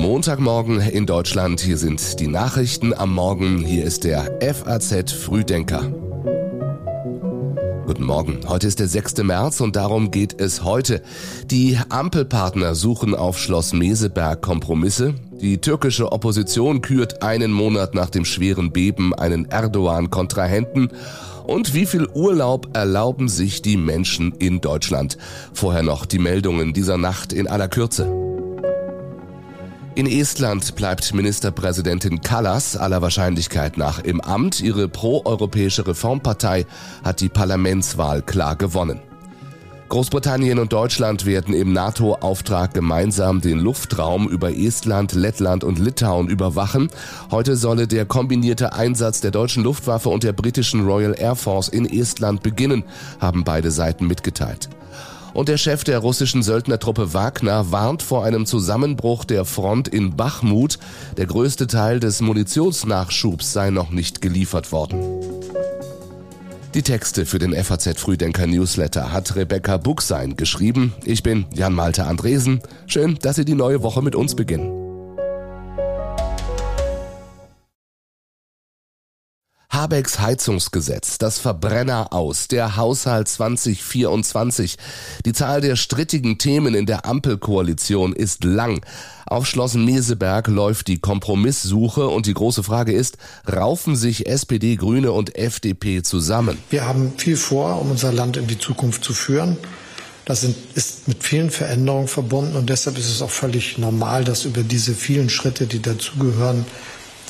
Montagmorgen in Deutschland. Hier sind die Nachrichten am Morgen. Hier ist der FAZ Frühdenker. Guten Morgen. Heute ist der 6. März und darum geht es heute. Die Ampelpartner suchen auf Schloss Meseberg Kompromisse. Die türkische Opposition kürt einen Monat nach dem schweren Beben einen Erdogan-Kontrahenten. Und wie viel Urlaub erlauben sich die Menschen in Deutschland? Vorher noch die Meldungen dieser Nacht in aller Kürze. In Estland bleibt Ministerpräsidentin Kallas aller Wahrscheinlichkeit nach im Amt. Ihre proeuropäische Reformpartei hat die Parlamentswahl klar gewonnen. Großbritannien und Deutschland werden im NATO-Auftrag gemeinsam den Luftraum über Estland, Lettland und Litauen überwachen. Heute solle der kombinierte Einsatz der deutschen Luftwaffe und der britischen Royal Air Force in Estland beginnen, haben beide Seiten mitgeteilt. Und der Chef der russischen Söldnertruppe Wagner warnt vor einem Zusammenbruch der Front in Bachmut. Der größte Teil des Munitionsnachschubs sei noch nicht geliefert worden. Die Texte für den FAZ Frühdenker Newsletter hat Rebecca Buchsein geschrieben. Ich bin Jan Malte Andresen. Schön, dass Sie die neue Woche mit uns beginnen. Habecks Heizungsgesetz, das Verbrenner aus, der Haushalt 2024. Die Zahl der strittigen Themen in der Ampelkoalition ist lang. Auf Schloss Meseberg läuft die Kompromisssuche und die große Frage ist, raufen sich SPD, Grüne und FDP zusammen? Wir haben viel vor, um unser Land in die Zukunft zu führen. Das ist mit vielen Veränderungen verbunden und deshalb ist es auch völlig normal, dass über diese vielen Schritte, die dazugehören,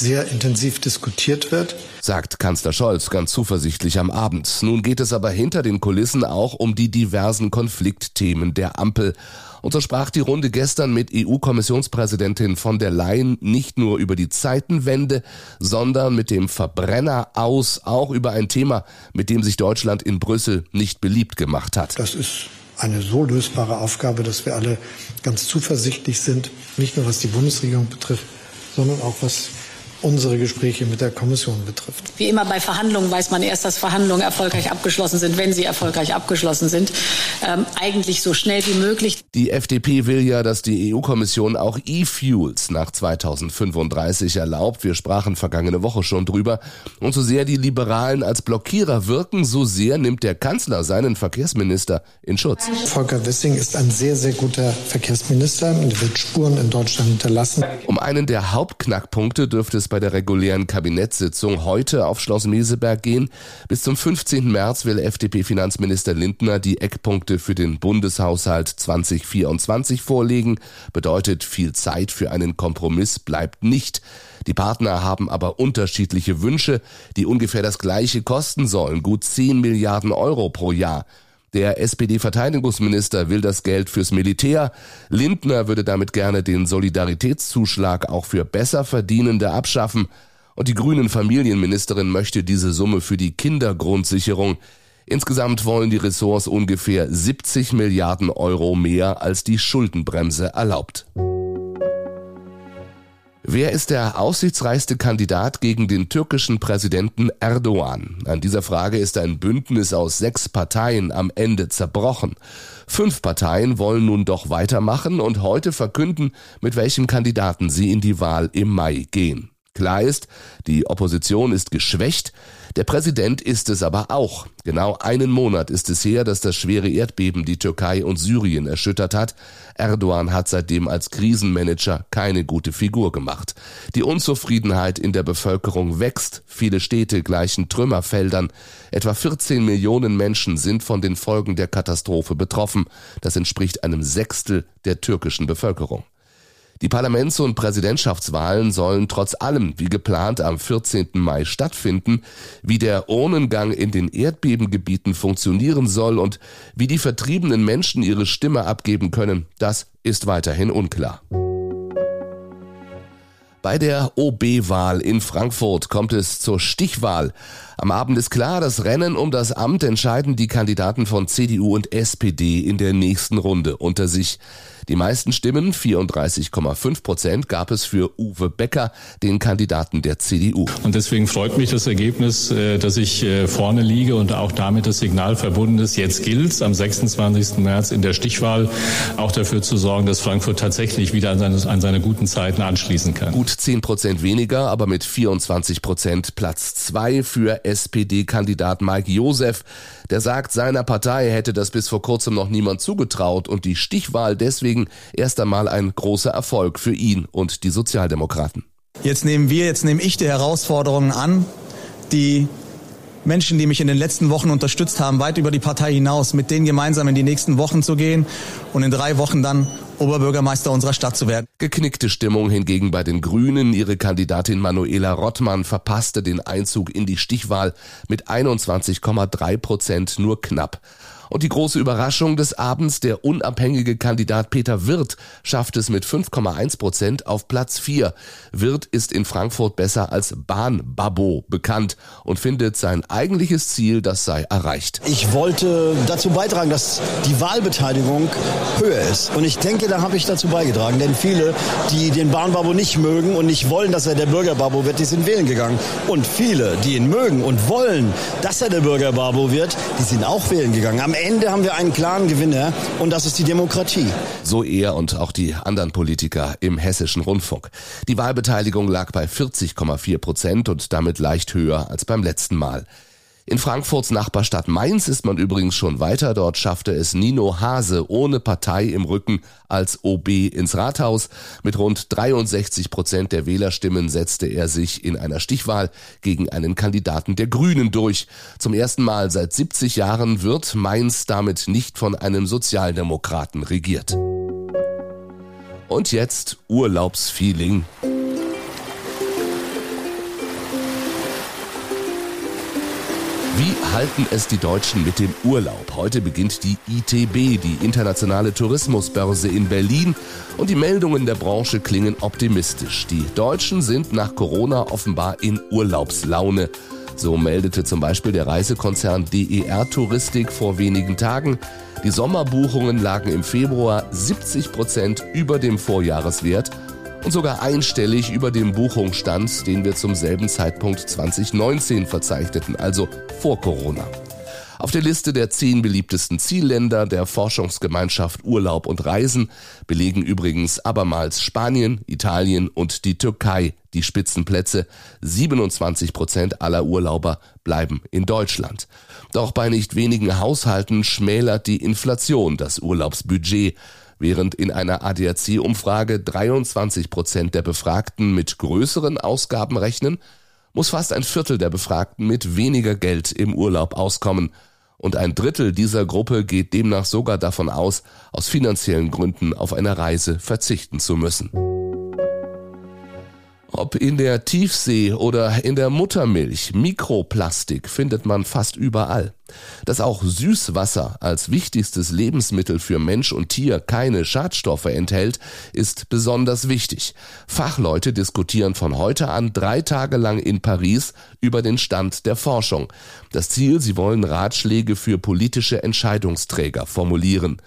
sehr intensiv diskutiert wird. Sagt Kanzler Scholz ganz zuversichtlich am Abend. Nun geht es aber hinter den Kulissen auch um die diversen Konfliktthemen der Ampel. Und so sprach die Runde gestern mit EU-Kommissionspräsidentin von der Leyen nicht nur über die Zeitenwende, sondern mit dem Verbrenner aus auch über ein Thema, mit dem sich Deutschland in Brüssel nicht beliebt gemacht hat. Das ist eine so lösbare Aufgabe, dass wir alle ganz zuversichtlich sind, nicht nur was die Bundesregierung betrifft, sondern auch was unsere Gespräche mit der Kommission betrifft. Wie immer bei Verhandlungen weiß man erst, dass Verhandlungen erfolgreich abgeschlossen sind, wenn sie erfolgreich abgeschlossen sind. Ähm, eigentlich so schnell wie möglich. Die FDP will ja, dass die EU-Kommission auch E-Fuels nach 2035 erlaubt. Wir sprachen vergangene Woche schon drüber. Und so sehr die Liberalen als Blockierer wirken, so sehr nimmt der Kanzler seinen Verkehrsminister in Schutz. Volker Wissing ist ein sehr, sehr guter Verkehrsminister und wird Spuren in Deutschland hinterlassen. Um einen der Hauptknackpunkte dürfte es bei der regulären Kabinettssitzung heute auf Schloss Meseberg gehen. Bis zum 15. März will FDP-Finanzminister Lindner die Eckpunkte für den Bundeshaushalt 2024 vorlegen. Bedeutet, viel Zeit für einen Kompromiss bleibt nicht. Die Partner haben aber unterschiedliche Wünsche, die ungefähr das gleiche kosten sollen, gut 10 Milliarden Euro pro Jahr. Der SPD-Verteidigungsminister will das Geld fürs Militär. Lindner würde damit gerne den Solidaritätszuschlag auch für Besserverdienende abschaffen. Und die grünen Familienministerin möchte diese Summe für die Kindergrundsicherung. Insgesamt wollen die Ressorts ungefähr 70 Milliarden Euro mehr als die Schuldenbremse erlaubt. Wer ist der aussichtsreichste Kandidat gegen den türkischen Präsidenten Erdogan? An dieser Frage ist ein Bündnis aus sechs Parteien am Ende zerbrochen. Fünf Parteien wollen nun doch weitermachen und heute verkünden, mit welchem Kandidaten sie in die Wahl im Mai gehen. Klar ist, die Opposition ist geschwächt, der Präsident ist es aber auch. Genau einen Monat ist es her, dass das schwere Erdbeben die Türkei und Syrien erschüttert hat. Erdogan hat seitdem als Krisenmanager keine gute Figur gemacht. Die Unzufriedenheit in der Bevölkerung wächst, viele Städte gleichen Trümmerfeldern. Etwa 14 Millionen Menschen sind von den Folgen der Katastrophe betroffen. Das entspricht einem Sechstel der türkischen Bevölkerung. Die Parlaments- und Präsidentschaftswahlen sollen trotz allem wie geplant am 14. Mai stattfinden. Wie der Urnengang in den Erdbebengebieten funktionieren soll und wie die vertriebenen Menschen ihre Stimme abgeben können, das ist weiterhin unklar. Bei der OB-Wahl in Frankfurt kommt es zur Stichwahl. Am Abend ist klar, das Rennen um das Amt entscheiden die Kandidaten von CDU und SPD in der nächsten Runde unter sich. Die meisten Stimmen, 34,5 Prozent, gab es für Uwe Becker, den Kandidaten der CDU. Und deswegen freut mich das Ergebnis, äh, dass ich äh, vorne liege und auch damit das Signal verbunden ist. Jetzt gilt es am 26. März in der Stichwahl auch dafür zu sorgen, dass Frankfurt tatsächlich wieder an seine, an seine guten Zeiten anschließen kann. Gut 10 Prozent weniger, aber mit 24 Prozent Platz zwei für SPD-Kandidat Mike Josef. Der sagt, seiner Partei hätte das bis vor kurzem noch niemand zugetraut und die Stichwahl deswegen deswegen erst einmal ein großer Erfolg für ihn und die Sozialdemokraten. Jetzt nehmen wir, jetzt nehme ich die Herausforderungen an, die Menschen, die mich in den letzten Wochen unterstützt haben, weit über die Partei hinaus, mit denen gemeinsam in die nächsten Wochen zu gehen und in drei Wochen dann Oberbürgermeister unserer Stadt zu werden. Geknickte Stimmung hingegen bei den Grünen. Ihre Kandidatin Manuela Rottmann verpasste den Einzug in die Stichwahl mit 21,3 Prozent nur knapp. Und die große Überraschung des Abends, der unabhängige Kandidat Peter Wirth schafft es mit 5,1 Prozent auf Platz 4. Wirth ist in Frankfurt besser als Bahnbabo bekannt und findet sein eigentliches Ziel, das sei erreicht. Ich wollte dazu beitragen, dass die Wahlbeteiligung höher ist. Und ich denke, da habe ich dazu beigetragen. Denn viele, die den Bahnbabo nicht mögen und nicht wollen, dass er der Bürgerbabo wird, die sind wählen gegangen. Und viele, die ihn mögen und wollen, dass er der Bürgerbabo wird, die sind auch wählen gegangen. Am Ende haben wir einen klaren Gewinner und das ist die Demokratie. So er und auch die anderen Politiker im hessischen Rundfunk. Die Wahlbeteiligung lag bei 40,4 Prozent und damit leicht höher als beim letzten Mal. In Frankfurts Nachbarstadt Mainz ist man übrigens schon weiter. Dort schaffte es Nino Hase ohne Partei im Rücken als OB ins Rathaus. Mit rund 63 Prozent der Wählerstimmen setzte er sich in einer Stichwahl gegen einen Kandidaten der Grünen durch. Zum ersten Mal seit 70 Jahren wird Mainz damit nicht von einem Sozialdemokraten regiert. Und jetzt Urlaubsfeeling. Wie halten es die Deutschen mit dem Urlaub? Heute beginnt die ITB, die Internationale Tourismusbörse in Berlin, und die Meldungen der Branche klingen optimistisch. Die Deutschen sind nach Corona offenbar in Urlaubslaune. So meldete zum Beispiel der Reisekonzern DER Touristik vor wenigen Tagen. Die Sommerbuchungen lagen im Februar 70 Prozent über dem Vorjahreswert und sogar einstellig über dem Buchungsstand, den wir zum selben Zeitpunkt 2019 verzeichneten, also vor Corona. Auf der Liste der zehn beliebtesten Zielländer der Forschungsgemeinschaft Urlaub und Reisen belegen übrigens abermals Spanien, Italien und die Türkei die Spitzenplätze. 27 Prozent aller Urlauber bleiben in Deutschland. Doch bei nicht wenigen Haushalten schmälert die Inflation das Urlaubsbudget. Während in einer ADAC-Umfrage 23 Prozent der Befragten mit größeren Ausgaben rechnen, muss fast ein Viertel der Befragten mit weniger Geld im Urlaub auskommen. Und ein Drittel dieser Gruppe geht demnach sogar davon aus, aus finanziellen Gründen auf eine Reise verzichten zu müssen. Ob in der Tiefsee oder in der Muttermilch, Mikroplastik findet man fast überall. Dass auch Süßwasser als wichtigstes Lebensmittel für Mensch und Tier keine Schadstoffe enthält, ist besonders wichtig. Fachleute diskutieren von heute an drei Tage lang in Paris über den Stand der Forschung. Das Ziel, sie wollen Ratschläge für politische Entscheidungsträger formulieren.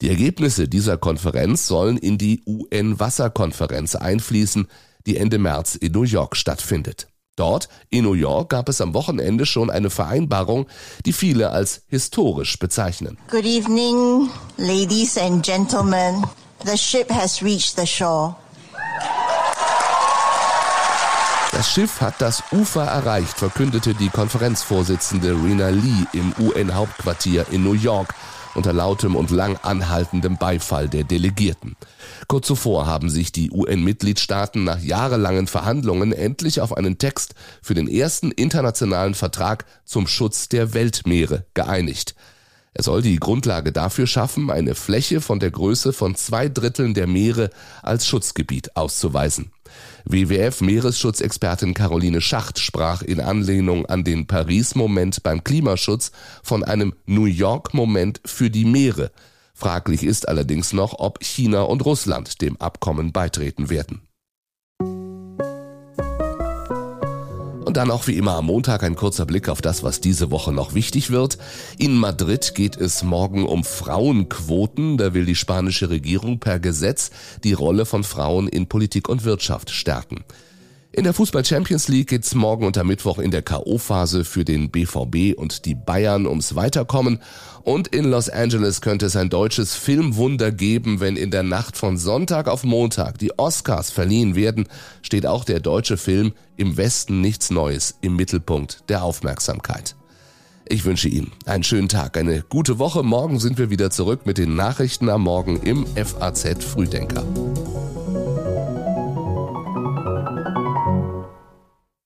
Die Ergebnisse dieser Konferenz sollen in die UN-Wasserkonferenz einfließen, die Ende März in New York stattfindet. Dort, in New York, gab es am Wochenende schon eine Vereinbarung, die viele als historisch bezeichnen. Good evening, ladies and gentlemen. The ship has reached the shore. Das Schiff hat das Ufer erreicht, verkündete die Konferenzvorsitzende Rena Lee im UN-Hauptquartier in New York unter lautem und lang anhaltendem Beifall der Delegierten. Kurz zuvor haben sich die UN-Mitgliedstaaten nach jahrelangen Verhandlungen endlich auf einen Text für den ersten internationalen Vertrag zum Schutz der Weltmeere geeinigt. Er soll die Grundlage dafür schaffen, eine Fläche von der Größe von zwei Dritteln der Meere als Schutzgebiet auszuweisen. WWF-Meeresschutzexpertin Caroline Schacht sprach in Anlehnung an den Paris-Moment beim Klimaschutz von einem New York-Moment für die Meere. Fraglich ist allerdings noch, ob China und Russland dem Abkommen beitreten werden. Und dann auch wie immer am Montag ein kurzer Blick auf das, was diese Woche noch wichtig wird. In Madrid geht es morgen um Frauenquoten. Da will die spanische Regierung per Gesetz die Rolle von Frauen in Politik und Wirtschaft stärken. In der Fußball Champions League geht's morgen und am Mittwoch in der KO-Phase für den BVB und die Bayern ums Weiterkommen. Und in Los Angeles könnte es ein deutsches Filmwunder geben, wenn in der Nacht von Sonntag auf Montag die Oscars verliehen werden, steht auch der deutsche Film Im Westen nichts Neues im Mittelpunkt der Aufmerksamkeit. Ich wünsche Ihnen einen schönen Tag, eine gute Woche. Morgen sind wir wieder zurück mit den Nachrichten am Morgen im FAZ Frühdenker.